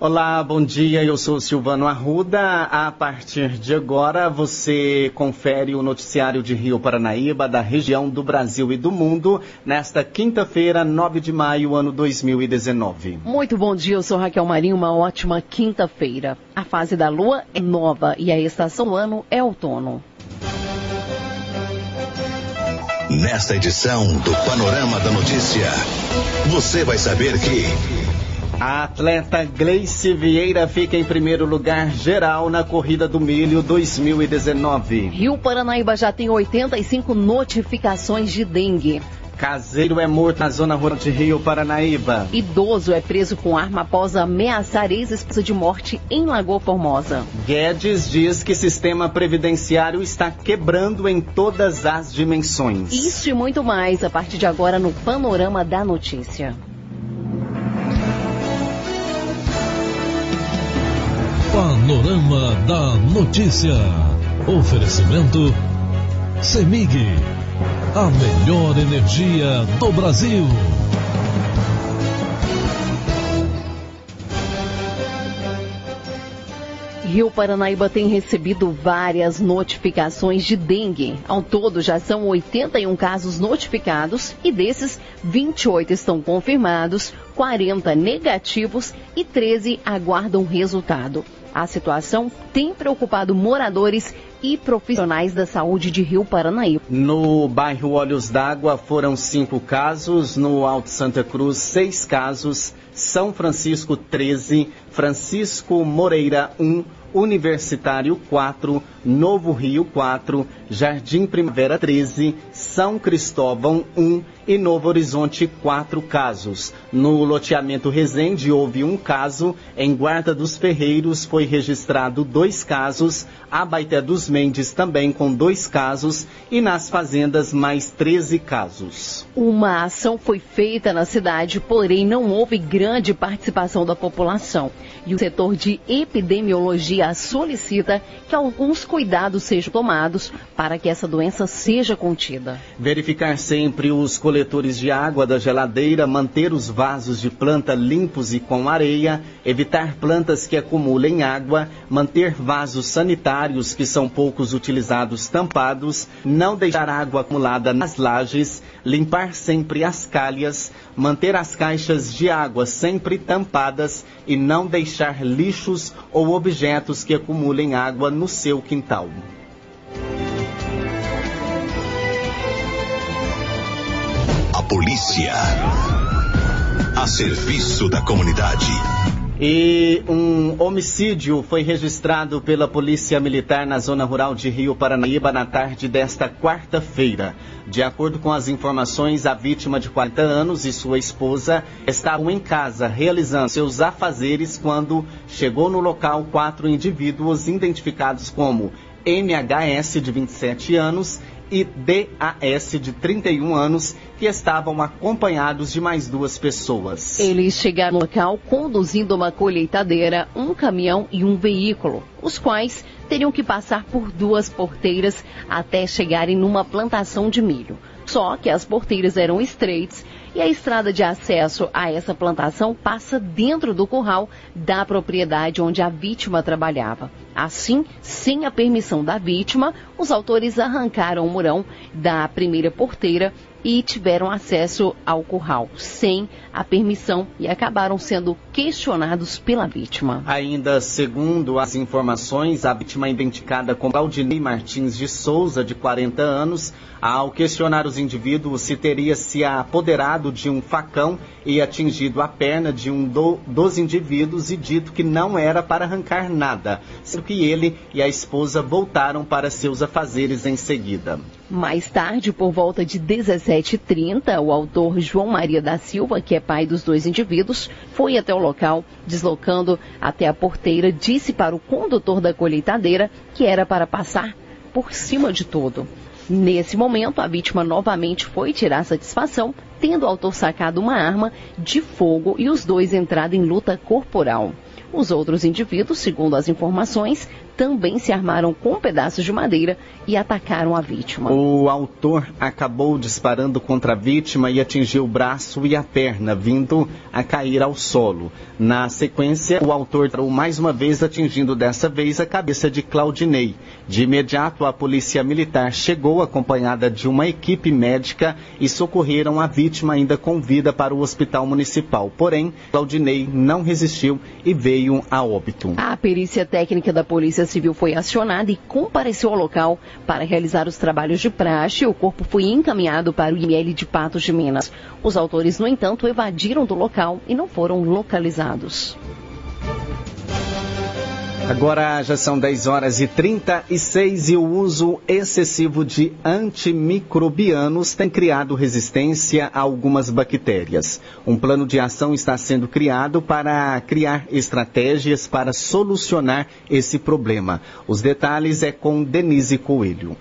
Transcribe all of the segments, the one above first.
Olá, bom dia. Eu sou Silvano Arruda. A partir de agora, você confere o noticiário de Rio Paranaíba, da região do Brasil e do mundo, nesta quinta-feira, 9 de maio, ano 2019. Muito bom dia. Eu sou Raquel Marinho. Uma ótima quinta-feira. A fase da lua é nova e a estação do ano é outono. Nesta edição do Panorama da Notícia, você vai saber que. A atleta Gleice Vieira fica em primeiro lugar geral na Corrida do Milho 2019. Rio Paranaíba já tem 85 notificações de dengue. Caseiro é morto na zona rural de Rio Paranaíba. Idoso é preso com arma após ameaçar ex-esposa de morte em Lagoa Formosa. Guedes diz que sistema previdenciário está quebrando em todas as dimensões. Isso e muito mais a partir de agora no Panorama da Notícia. Panorama da Notícia. Oferecimento Semig. A melhor energia do Brasil. Rio Paranaíba tem recebido várias notificações de dengue. Ao todo, já são 81 casos notificados e desses, 28 estão confirmados, 40 negativos e 13 aguardam resultado. A situação tem preocupado moradores e profissionais da saúde de Rio Paranaíba. No bairro Olhos d'Água foram cinco casos, no Alto Santa Cruz, seis casos, São Francisco, 13, Francisco Moreira, 1, um, Universitário 4, Novo Rio 4, Jardim Primavera 13, São Cristóvão 1 e Novo Horizonte 4 casos. No loteamento Resende houve um caso, em Guarda dos Ferreiros foi registrado dois casos, Abaité dos Mendes também com dois casos e nas fazendas mais 13 casos. Uma ação foi feita na cidade, porém não houve grande participação da população. E o setor de epidemiologia solicita que alguns cuidados sejam tomados para que essa doença seja contida. Verificar sempre os coletores de água da geladeira, manter os vasos de planta limpos e com areia, evitar plantas que acumulem água, manter vasos sanitários que são poucos utilizados tampados, não deixar água acumulada nas lajes, limpar sempre as calhas, manter as caixas de água sempre tampadas e não deixar lixos ou objetos que acumulem água no seu quintal. A polícia a serviço da comunidade. E um homicídio foi registrado pela Polícia Militar na zona rural de Rio Paranaíba na tarde desta quarta-feira. De acordo com as informações, a vítima de 40 anos e sua esposa estavam em casa realizando seus afazeres quando chegou no local quatro indivíduos identificados como MHS de 27 anos e DAS de 31 anos, que estavam acompanhados de mais duas pessoas. Eles chegaram no local conduzindo uma colheitadeira, um caminhão e um veículo, os quais teriam que passar por duas porteiras até chegarem numa plantação de milho. Só que as porteiras eram estreitas e a estrada de acesso a essa plantação passa dentro do curral da propriedade onde a vítima trabalhava. Assim, sem a permissão da vítima, os autores arrancaram o murão da primeira porteira e tiveram acesso ao curral sem a permissão e acabaram sendo questionados pela vítima. Ainda segundo as informações, a vítima identificada como Claudinei Martins de Souza, de 40 anos, ao questionar os indivíduos se teria se apoderado de um facão e atingido a perna de um do, dos indivíduos e dito que não era para arrancar nada, sendo que ele e a esposa voltaram para seus afazeres em seguida. Mais tarde, por volta de 17h30, o autor João Maria da Silva, que é pai dos dois indivíduos, foi até o local, deslocando até a porteira, disse para o condutor da colheitadeira que era para passar por cima de tudo. Nesse momento, a vítima novamente foi tirar satisfação tendo o autor sacado uma arma de fogo e os dois entrado em luta corporal. Os outros indivíduos, segundo as informações, também se armaram com pedaços de madeira e atacaram a vítima. O autor acabou disparando contra a vítima e atingiu o braço e a perna, vindo a cair ao solo. Na sequência, o autor entrou mais uma vez, atingindo dessa vez a cabeça de Claudinei. De imediato, a polícia militar chegou acompanhada de uma equipe médica e socorreram a vítima ainda com vida para o hospital municipal. Porém, Claudinei não resistiu e veio a óbito. A perícia técnica da Polícia Civil foi acionada e compareceu ao local para realizar os trabalhos de praxe. O corpo foi encaminhado para o IML de Patos de Minas. Os autores, no entanto, evadiram do local e não foram localizados. Agora já são 10 horas e 36 e o uso excessivo de antimicrobianos tem criado resistência a algumas bactérias. Um plano de ação está sendo criado para criar estratégias para solucionar esse problema. Os detalhes é com Denise Coelho.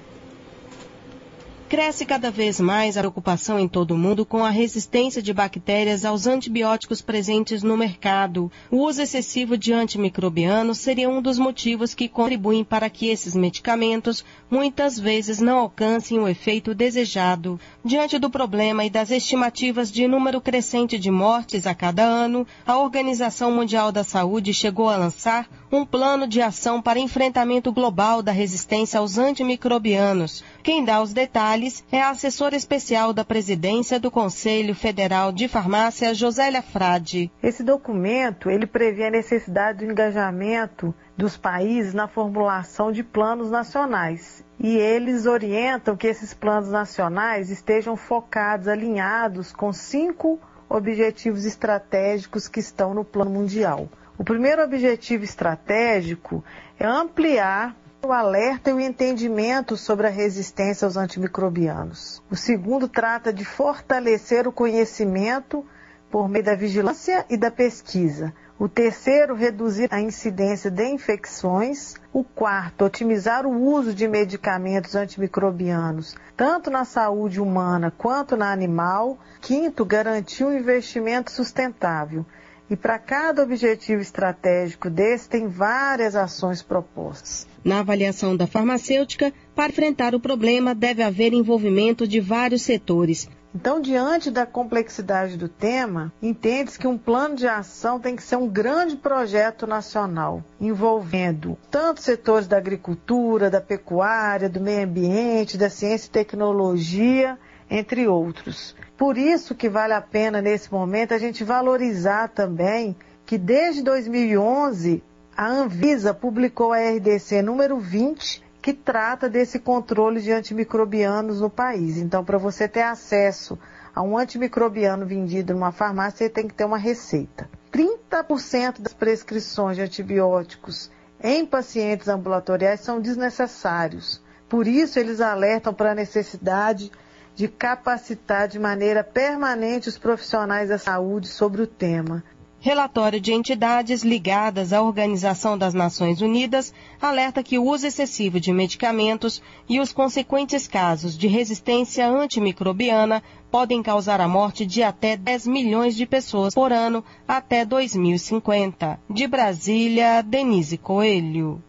Cresce cada vez mais a preocupação em todo o mundo com a resistência de bactérias aos antibióticos presentes no mercado. O uso excessivo de antimicrobianos seria um dos motivos que contribuem para que esses medicamentos muitas vezes não alcancem o efeito desejado. Diante do problema e das estimativas de número crescente de mortes a cada ano, a Organização Mundial da Saúde chegou a lançar um plano de ação para enfrentamento global da resistência aos antimicrobianos. Quem dá os detalhes é a assessora especial da presidência do Conselho Federal de Farmácia, Josélia Frade. Esse documento, ele prevê a necessidade do engajamento dos países na formulação de planos nacionais. E eles orientam que esses planos nacionais estejam focados, alinhados com cinco objetivos estratégicos que estão no Plano Mundial. O primeiro objetivo estratégico é ampliar o alerta e o entendimento sobre a resistência aos antimicrobianos. O segundo trata de fortalecer o conhecimento por meio da vigilância e da pesquisa. O terceiro, reduzir a incidência de infecções. O quarto, otimizar o uso de medicamentos antimicrobianos, tanto na saúde humana quanto na animal. Quinto, garantir um investimento sustentável. E para cada objetivo estratégico desse, tem várias ações propostas. Na avaliação da farmacêutica, para enfrentar o problema, deve haver envolvimento de vários setores. Então, diante da complexidade do tema, entende-se que um plano de ação tem que ser um grande projeto nacional, envolvendo tanto setores da agricultura, da pecuária, do meio ambiente, da ciência e tecnologia, entre outros. Por isso que vale a pena nesse momento a gente valorizar também que desde 2011 a Anvisa publicou a RDC número 20 que trata desse controle de antimicrobianos no país. Então, para você ter acesso a um antimicrobiano vendido numa farmácia, você tem que ter uma receita. 30% das prescrições de antibióticos em pacientes ambulatoriais são desnecessários. Por isso, eles alertam para a necessidade de capacitar de maneira permanente os profissionais da saúde sobre o tema. Relatório de entidades ligadas à Organização das Nações Unidas alerta que o uso excessivo de medicamentos e os consequentes casos de resistência antimicrobiana podem causar a morte de até 10 milhões de pessoas por ano até 2050. De Brasília, Denise Coelho.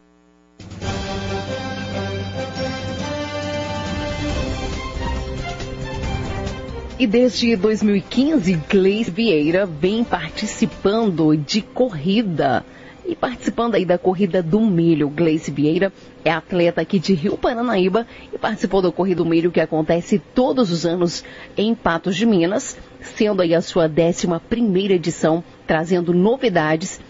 E desde 2015, Gleice Vieira vem participando de corrida. E participando aí da corrida do milho, Gleice Vieira é atleta aqui de Rio Paranaíba e participou da corrida do milho que acontece todos os anos em Patos de Minas, sendo aí a sua 11 primeira edição, trazendo novidades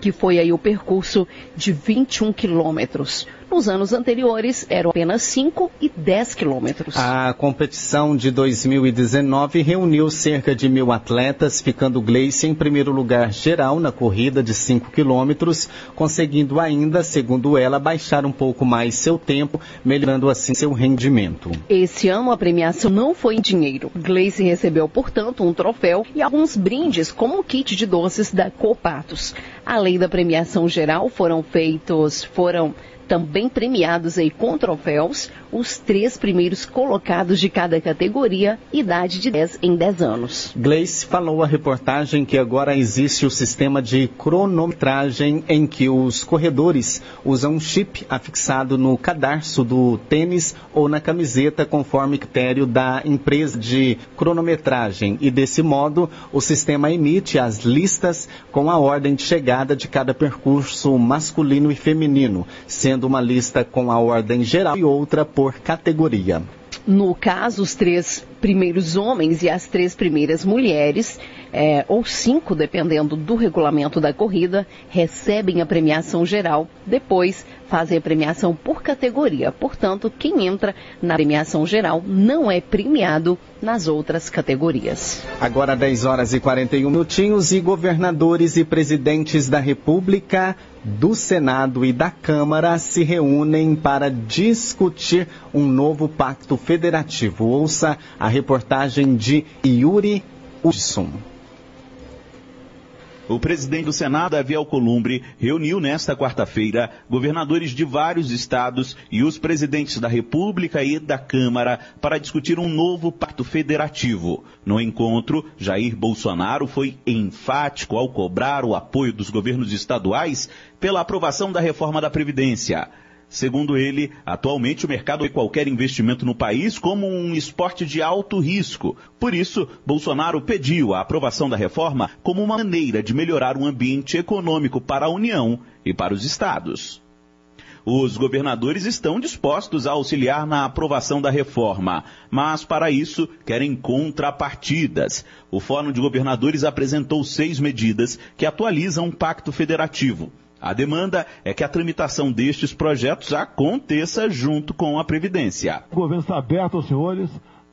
que foi aí o percurso de 21 quilômetros. Nos anos anteriores eram apenas 5 e 10 quilômetros. A competição de 2019 reuniu cerca de mil atletas, ficando Gleice em primeiro lugar geral na corrida de 5 quilômetros, conseguindo ainda, segundo ela, baixar um pouco mais seu tempo, melhorando assim seu rendimento. Esse ano a premiação não foi em dinheiro. Gleice recebeu, portanto, um troféu e alguns brindes, como um kit de doces da Copatos. Além da premiação geral, foram feitos, foram Também premiados aí com troféus, os três primeiros colocados de cada categoria, idade de 10 em 10 anos. Gleice falou a reportagem que agora existe o sistema de cronometragem em que os corredores usam um chip afixado no cadarço do tênis ou na camiseta conforme critério da empresa de cronometragem e desse modo o sistema emite as listas com a ordem de chegada de cada percurso masculino e feminino, sendo uma lista com a ordem geral e outra por categoria. No caso, os três primeiros homens e as três primeiras mulheres, é, ou cinco, dependendo do regulamento da corrida, recebem a premiação geral. Depois, fazem a premiação por categoria. Portanto, quem entra na premiação geral não é premiado nas outras categorias. Agora 10 horas e 41 minutinhos e governadores e presidentes da República do Senado e da Câmara se reúnem para discutir um novo pacto federativo. Ouça a reportagem de Yuri Hudson. O presidente do Senado, Davi Alcolumbre, reuniu nesta quarta-feira governadores de vários estados e os presidentes da República e da Câmara para discutir um novo pacto federativo. No encontro, Jair Bolsonaro foi enfático ao cobrar o apoio dos governos estaduais pela aprovação da reforma da Previdência. Segundo ele, atualmente o mercado vê qualquer investimento no país como um esporte de alto risco. Por isso, Bolsonaro pediu a aprovação da reforma como uma maneira de melhorar o ambiente econômico para a União e para os estados. Os governadores estão dispostos a auxiliar na aprovação da reforma, mas para isso querem contrapartidas. O Fórum de Governadores apresentou seis medidas que atualizam o Pacto Federativo. A demanda é que a tramitação destes projetos aconteça junto com a Previdência. O governo está aberto aos senhores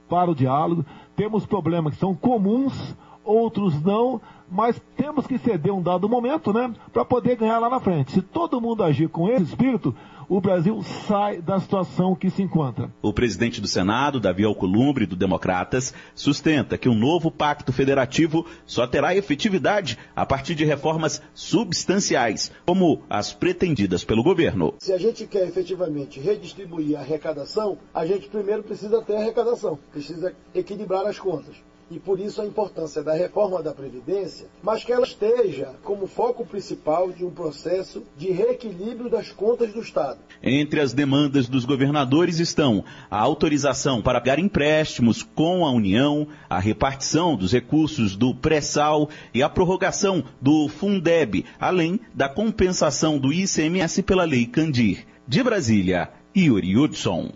para o diálogo. Temos problemas que são comuns, outros não, mas temos que ceder um dado momento, né, para poder ganhar lá na frente. Se todo mundo agir com esse espírito, o Brasil sai da situação que se encontra. O presidente do Senado, Davi Alcolumbre, do Democratas, sustenta que um novo pacto federativo só terá efetividade a partir de reformas substanciais, como as pretendidas pelo governo. Se a gente quer efetivamente redistribuir a arrecadação, a gente primeiro precisa ter arrecadação, precisa equilibrar as contas e por isso a importância da reforma da Previdência, mas que ela esteja como foco principal de um processo de reequilíbrio das contas do Estado. Entre as demandas dos governadores estão a autorização para pagar empréstimos com a União, a repartição dos recursos do pré-sal e a prorrogação do Fundeb, além da compensação do ICMS pela Lei Candir. De Brasília, Yuri Hudson.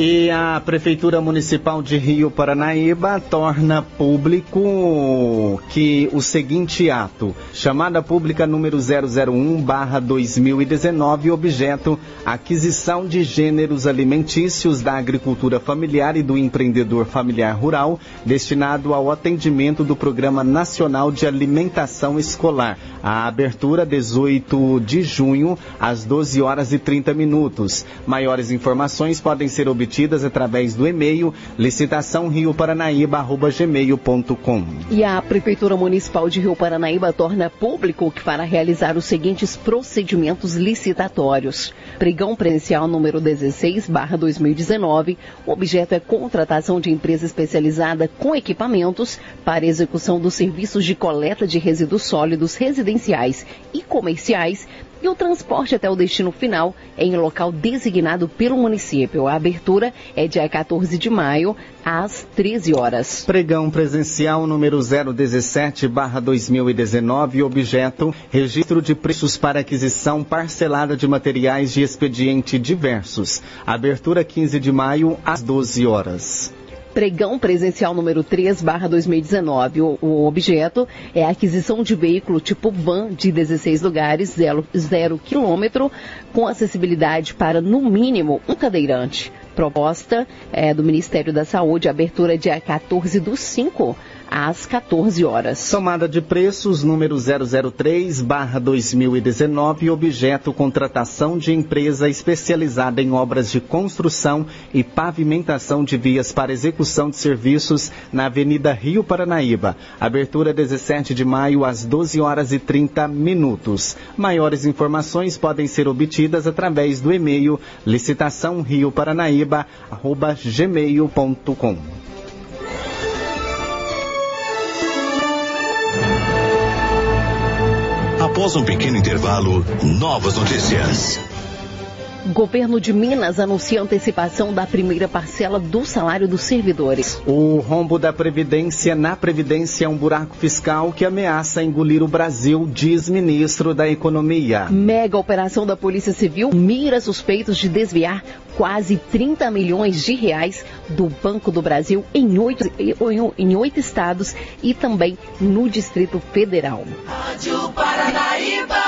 E a Prefeitura Municipal de Rio Paranaíba torna público que o seguinte ato, chamada pública número 001/2019, objeto aquisição de gêneros alimentícios da agricultura familiar e do empreendedor familiar rural, destinado ao atendimento do Programa Nacional de Alimentação Escolar. A abertura 18 de junho às 12 horas e 30 minutos. Maiores informações podem ser obtidas obtidas através do e-mail licitaçãorioparanaíba.gmail.com. E a Prefeitura Municipal de Rio Paranaíba torna público que fará realizar os seguintes procedimentos licitatórios. Pregão presencial número 16, barra 2019. O objeto é contratação de empresa especializada com equipamentos para execução dos serviços de coleta de resíduos sólidos residenciais e comerciais e o transporte até o destino final é em local designado pelo município. A abertura é dia 14 de maio, às 13 horas. Pregão presencial número 017-2019, objeto registro de preços para aquisição parcelada de materiais de expediente diversos. Abertura 15 de maio, às 12 horas. Pregão presencial número 3, barra 2019. O, o, objeto é a aquisição de veículo tipo van de 16 lugares, 0 quilômetro, com acessibilidade para, no mínimo, um cadeirante. Proposta é, do Ministério da Saúde, abertura dia 14 do 5 às 14 horas. Somada de preços número 003/2019, objeto contratação de empresa especializada em obras de construção e pavimentação de vias para execução de serviços na Avenida Rio Paranaíba. Abertura 17 de maio às 12 horas e 30 minutos. Maiores informações podem ser obtidas através do e-mail licitaçãorioparanaíba@gmail.com. Após um pequeno intervalo, novas notícias. Governo de Minas anuncia antecipação da primeira parcela do salário dos servidores. O rombo da Previdência na Previdência é um buraco fiscal que ameaça engolir o Brasil, diz ministro da Economia. Mega operação da Polícia Civil mira suspeitos de desviar quase 30 milhões de reais do Banco do Brasil em oito, em oito estados e também no Distrito Federal. Rádio Paranaíba.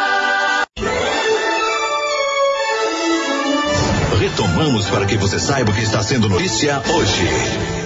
Retomamos para que você saiba o que está sendo notícia hoje.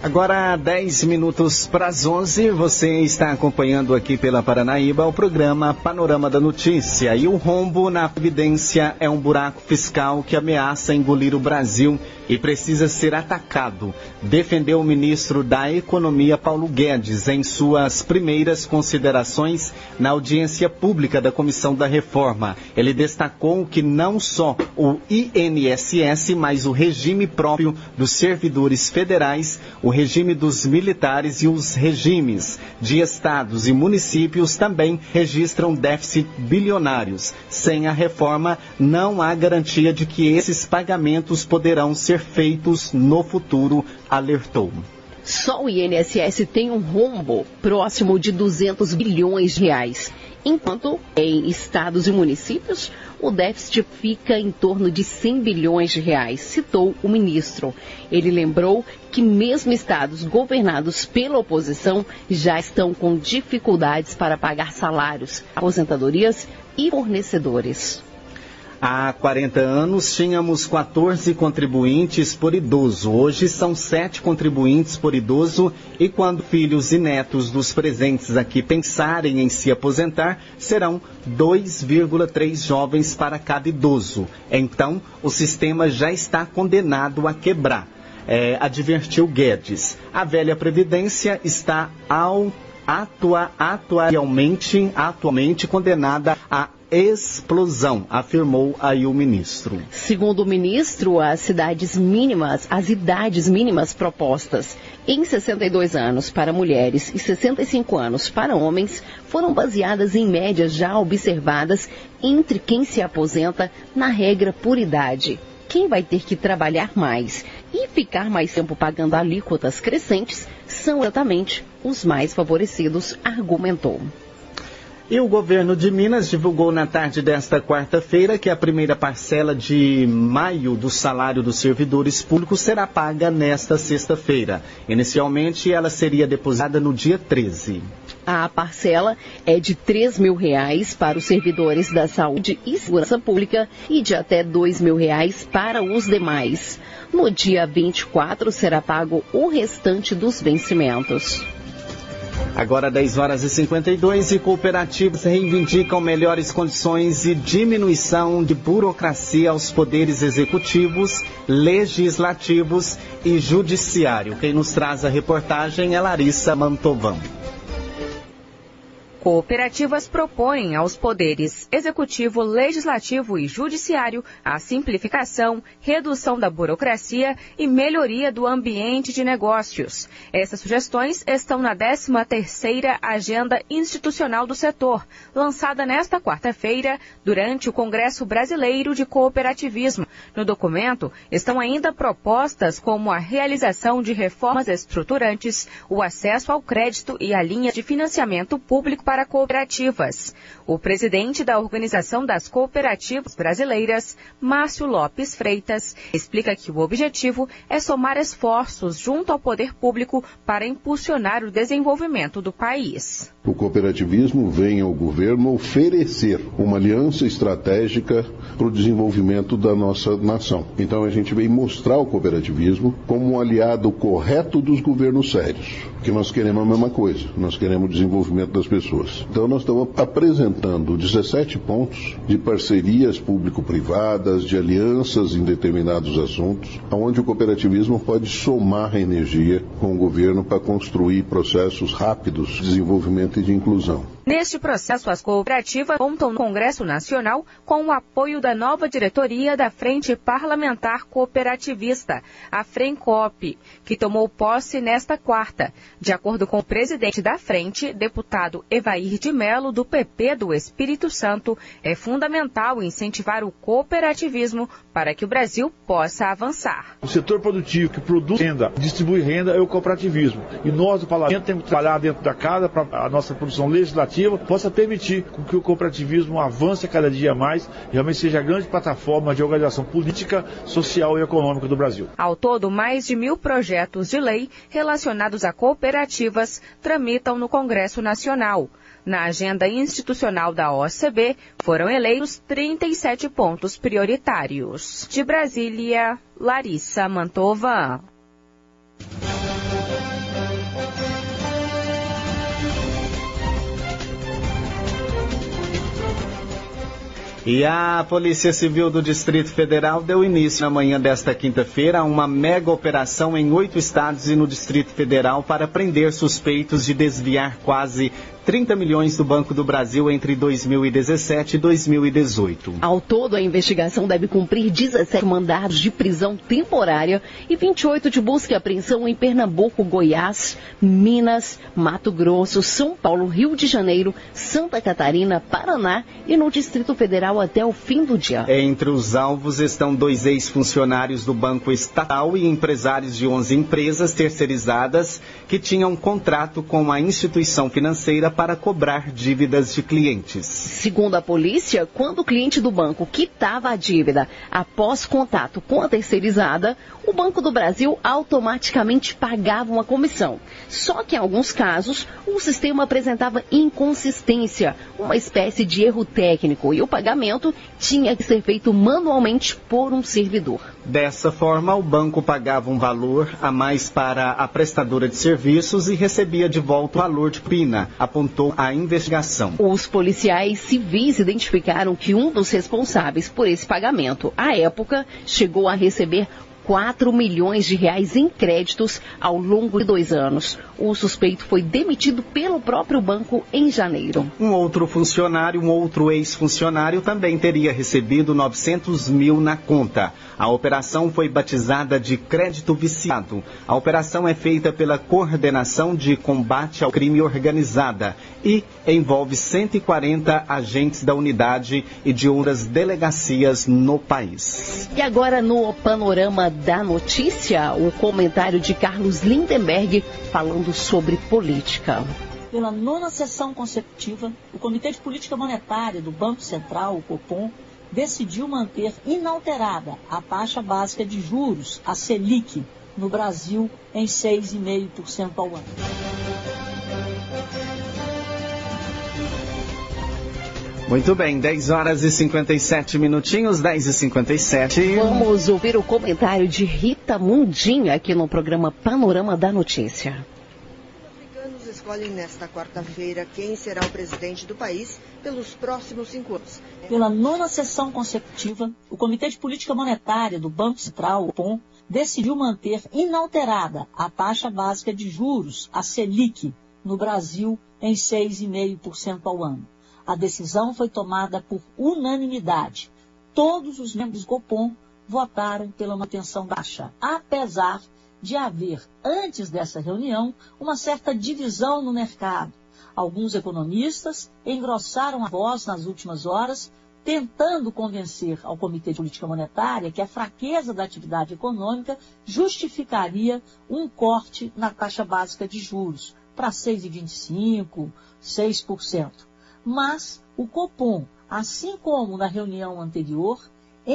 Agora, 10 minutos para as 11, você está acompanhando aqui pela Paranaíba o programa Panorama da Notícia. E o rombo na Previdência é um buraco fiscal que ameaça engolir o Brasil e precisa ser atacado, defendeu o ministro da Economia Paulo Guedes em suas primeiras considerações na audiência pública da Comissão da Reforma. Ele destacou que não só o INSS, mas o regime próprio dos servidores federais, o regime dos militares e os regimes de estados e municípios também registram déficit bilionários. Sem a reforma, não há garantia de que esses pagamentos poderão ser feitos no futuro, alertou. Só o INSS tem um rombo próximo de 200 bilhões de reais, enquanto em estados e municípios o déficit fica em torno de 100 bilhões de reais, citou o ministro. Ele lembrou que mesmo estados governados pela oposição já estão com dificuldades para pagar salários, aposentadorias e fornecedores. Há 40 anos tínhamos 14 contribuintes por idoso. Hoje são 7 contribuintes por idoso e quando filhos e netos dos presentes aqui pensarem em se aposentar, serão 2,3 jovens para cada idoso. Então, o sistema já está condenado a quebrar. É, advertiu Guedes. A velha Previdência está ao, atua, atualmente, atualmente condenada a explosão, afirmou aí o ministro. Segundo o ministro, as cidades mínimas, as idades mínimas propostas em 62 anos para mulheres e 65 anos para homens foram baseadas em médias já observadas entre quem se aposenta na regra por idade. Quem vai ter que trabalhar mais e ficar mais tempo pagando alíquotas crescentes são exatamente os mais favorecidos, argumentou. E o governo de Minas divulgou na tarde desta quarta-feira que a primeira parcela de maio do salário dos servidores públicos será paga nesta sexta-feira. Inicialmente, ela seria depositada no dia 13. A parcela é de 3 mil reais para os servidores da saúde e segurança pública e de até 2 mil reais para os demais. No dia 24 será pago o restante dos vencimentos. Agora 10 horas e 52 e cooperativas reivindicam melhores condições e diminuição de burocracia aos poderes executivos, legislativos e judiciário. Quem nos traz a reportagem é Larissa Mantovan. Cooperativas propõem aos poderes executivo, legislativo e judiciário a simplificação, redução da burocracia e melhoria do ambiente de negócios. Essas sugestões estão na 13ª Agenda Institucional do Setor, lançada nesta quarta-feira durante o Congresso Brasileiro de Cooperativismo. No documento estão ainda propostas como a realização de reformas estruturantes, o acesso ao crédito e a linha de financiamento público para cooperativas. O presidente da Organização das Cooperativas Brasileiras, Márcio Lopes Freitas, explica que o objetivo é somar esforços junto ao poder público para impulsionar o desenvolvimento do país. o cooperativismo vem ao governo oferecer uma aliança estratégica para o desenvolvimento da nossa nação. Então a gente vem mostrar o cooperativismo como um aliado correto dos governos sérios, que nós queremos a mesma coisa, nós queremos o desenvolvimento das pessoas. Então nós estamos apresentando 17 pontos de parcerias público-privadas, de alianças em determinados assuntos, onde o cooperativismo pode somar energia com o governo para construir processos rápidos de desenvolvimento e de inclusão. Neste processo, as cooperativas contam no Congresso Nacional com o apoio da nova diretoria da Frente Parlamentar Cooperativista, a FRENCOP, que tomou posse nesta quarta. De acordo com o presidente da frente, deputado Evair de Melo, do PP do Espírito Santo, é fundamental incentivar o cooperativismo para que o Brasil possa avançar. O setor produtivo que produz renda, distribui renda é o cooperativismo. E nós, do parlamento, temos que trabalhar dentro da casa para a nossa produção legislativa possa permitir que o cooperativismo avance cada dia mais e realmente seja a grande plataforma de organização política, social e econômica do Brasil. Ao todo, mais de mil projetos de lei relacionados a cooperativas tramitam no Congresso Nacional. Na agenda institucional da OCB, foram eleitos 37 pontos prioritários. De Brasília, Larissa Mantova. E a Polícia Civil do Distrito Federal deu início na manhã desta quinta-feira a uma mega operação em oito estados e no Distrito Federal para prender suspeitos de desviar quase 30 milhões do Banco do Brasil entre 2017 e 2018. Ao todo, a investigação deve cumprir 17 mandados de prisão temporária e 28 de busca e apreensão em Pernambuco, Goiás, Minas, Mato Grosso, São Paulo, Rio de Janeiro, Santa Catarina, Paraná e no Distrito Federal até o fim do dia. Entre os alvos estão dois ex-funcionários do Banco Estatal e empresários de 11 empresas terceirizadas que tinham contrato com a instituição financeira para cobrar dívidas de clientes. Segundo a polícia, quando o cliente do banco quitava a dívida após contato com a terceirizada, o Banco do Brasil automaticamente pagava uma comissão. Só que em alguns casos, o sistema apresentava inconsistência, uma espécie de erro técnico, e o pagamento tinha que ser feito manualmente por um servidor. Dessa forma, o banco pagava um valor a mais para a prestadora de serviços e recebia de volta o valor de pina, apontou a investigação. Os policiais civis identificaram que um dos responsáveis por esse pagamento, à época, chegou a receber 4 milhões de reais em créditos ao longo de dois anos. O suspeito foi demitido pelo próprio banco em janeiro. Um outro funcionário, um outro ex-funcionário, também teria recebido 900 mil na conta. A operação foi batizada de crédito viciado. A operação é feita pela Coordenação de Combate ao Crime Organizada e envolve 140 agentes da unidade e de outras delegacias no país. E agora no panorama da notícia, o comentário de Carlos Lindenberg falando sobre política. Pela nona sessão consecutiva, o Comitê de Política Monetária do Banco Central, o Copom, decidiu manter inalterada a taxa básica de juros, a Selic, no Brasil em 6,5% ao ano. Muito bem, 10 horas e 57 minutinhos, 10 e 57. Vamos ouvir o comentário de Rita Mundinha aqui no programa Panorama da Notícia. Escolhem nesta quarta-feira quem será o presidente do país pelos próximos cinco anos. Pela nona sessão consecutiva, o Comitê de Política Monetária do Banco Central, o POM, decidiu manter inalterada a taxa básica de juros, a Selic, no Brasil em 6,5% ao ano. A decisão foi tomada por unanimidade. Todos os membros do Copom votaram pela manutenção da taxa, apesar de haver, antes dessa reunião, uma certa divisão no mercado. Alguns economistas engrossaram a voz nas últimas horas, tentando convencer ao Comitê de Política Monetária que a fraqueza da atividade econômica justificaria um corte na taxa básica de juros para 6,25%, 6% mas o Copom, assim como na reunião anterior,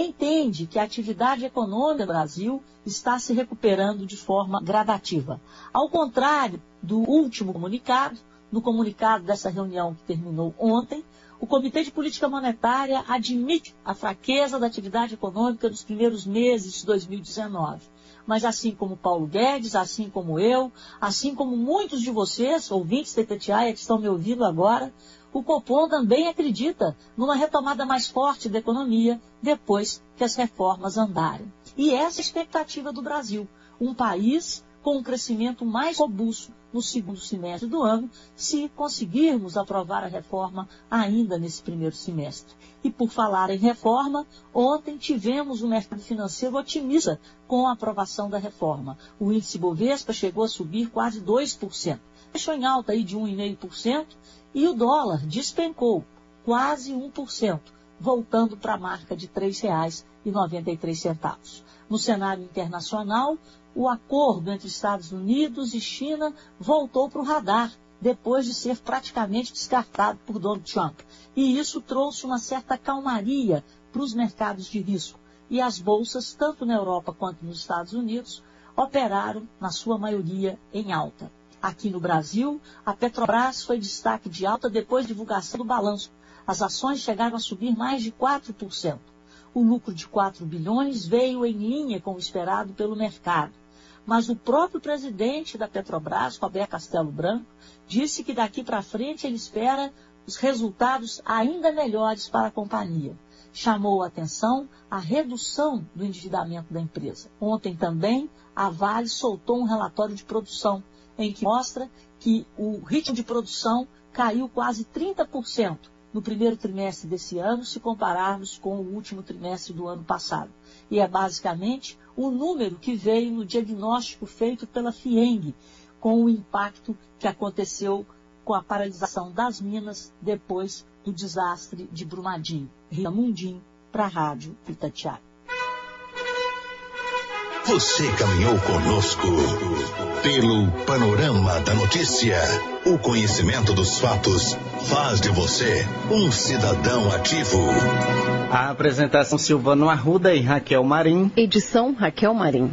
entende que a atividade econômica do Brasil está se recuperando de forma gradativa. Ao contrário do último comunicado, no comunicado dessa reunião que terminou ontem, o Comitê de Política Monetária admite a fraqueza da atividade econômica nos primeiros meses de 2019. Mas assim como Paulo Guedes, assim como eu, assim como muitos de vocês, ouvintes da Itatiaia que estão me ouvindo agora, o Copom também acredita numa retomada mais forte da economia depois que as reformas andarem. E essa é a expectativa do Brasil, um país com um crescimento mais robusto no segundo semestre do ano, se conseguirmos aprovar a reforma ainda nesse primeiro semestre. E por falar em reforma, ontem tivemos um mercado financeiro otimista com a aprovação da reforma. O índice Bovespa chegou a subir quase 2%. Fechou em alta aí de 1,5% e o dólar despencou quase 1%, voltando para a marca de R$ 3,93. No cenário internacional, o acordo entre Estados Unidos e China voltou para o radar, depois de ser praticamente descartado por Donald Trump. E isso trouxe uma certa calmaria para os mercados de risco. E as bolsas, tanto na Europa quanto nos Estados Unidos, operaram, na sua maioria, em alta. Aqui no Brasil, a Petrobras foi destaque de alta depois da divulgação do balanço. As ações chegaram a subir mais de 4%. O lucro de 4 bilhões veio em linha com o esperado pelo mercado. Mas o próprio presidente da Petrobras, Roberto Castelo Branco, disse que daqui para frente ele espera os resultados ainda melhores para a companhia. Chamou a atenção a redução do endividamento da empresa. Ontem também, a Vale soltou um relatório de produção, em que mostra que o ritmo de produção caiu quase 30% no primeiro trimestre desse ano, se compararmos com o último trimestre do ano passado. E é basicamente o número que veio no diagnóstico feito pela FIENG, com o impacto que aconteceu com a paralisação das minas depois do desastre de Brumadinho. Rita Mundim, para a Rádio Itatiaia. Você caminhou conosco pelo panorama da notícia. O conhecimento dos fatos faz de você um cidadão ativo. A apresentação Silvano Arruda e Raquel Marim. Edição Raquel Marim.